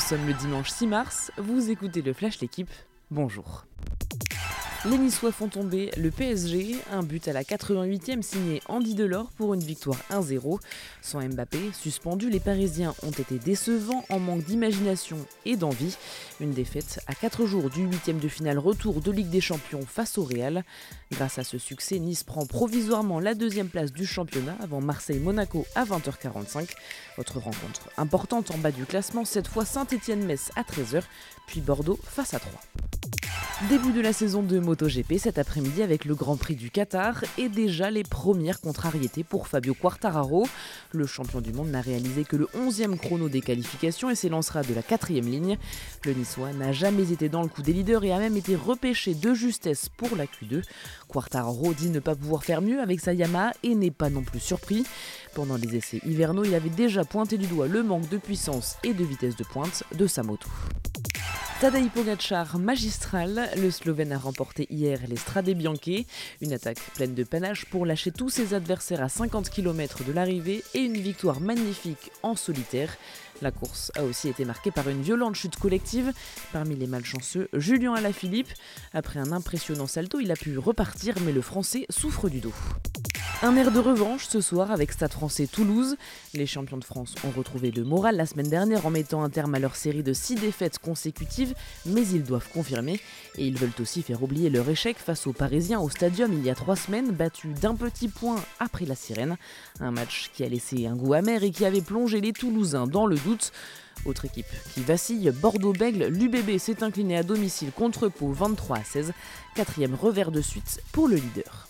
Nous sommes le dimanche 6 mars, vous écoutez le Flash L'équipe, bonjour. Les Niçois font tomber le PSG, un but à la 88e signé Andy Delors pour une victoire 1-0. Sans Mbappé, suspendu, les Parisiens ont été décevants en manque d'imagination et d'envie. Une défaite à 4 jours du 8e de finale retour de Ligue des Champions face au Real. Grâce à ce succès, Nice prend provisoirement la deuxième place du championnat avant Marseille-Monaco à 20h45. Autre rencontre importante en bas du classement, cette fois Saint-Étienne-Metz à 13h, puis Bordeaux face à 3. Début de la saison de MotoGP cet après-midi avec le Grand Prix du Qatar et déjà les premières contrariétés pour Fabio Quartararo. Le champion du monde n'a réalisé que le 11e chrono des qualifications et s'élancera de la quatrième ligne. Le Niçois n'a jamais été dans le coup des leaders et a même été repêché de justesse pour la Q2. Quartararo dit ne pas pouvoir faire mieux avec sa Yamaha et n'est pas non plus surpris. Pendant les essais hivernaux, il avait déjà pointé du doigt le manque de puissance et de vitesse de pointe de sa moto. Tadej Pogacar magistral, le Slovène a remporté hier l'Estrade Bianche, une attaque pleine de panache pour lâcher tous ses adversaires à 50 km de l'arrivée et une victoire magnifique en solitaire. La course a aussi été marquée par une violente chute collective. Parmi les malchanceux, Julien Alaphilippe. Après un impressionnant salto, il a pu repartir, mais le Français souffre du dos. Un air de revanche ce soir avec Stade français Toulouse. Les champions de France ont retrouvé le moral la semaine dernière en mettant un terme à leur série de 6 défaites consécutives, mais ils doivent confirmer et ils veulent aussi faire oublier leur échec face aux Parisiens au stadium il y a 3 semaines, battus d'un petit point après la sirène. Un match qui a laissé un goût amer et qui avait plongé les Toulousains dans le doute. Autre équipe qui vacille, Bordeaux-Bègle, l'UBB s'est incliné à domicile contre Pau 23 à 16, quatrième revers de suite pour le leader.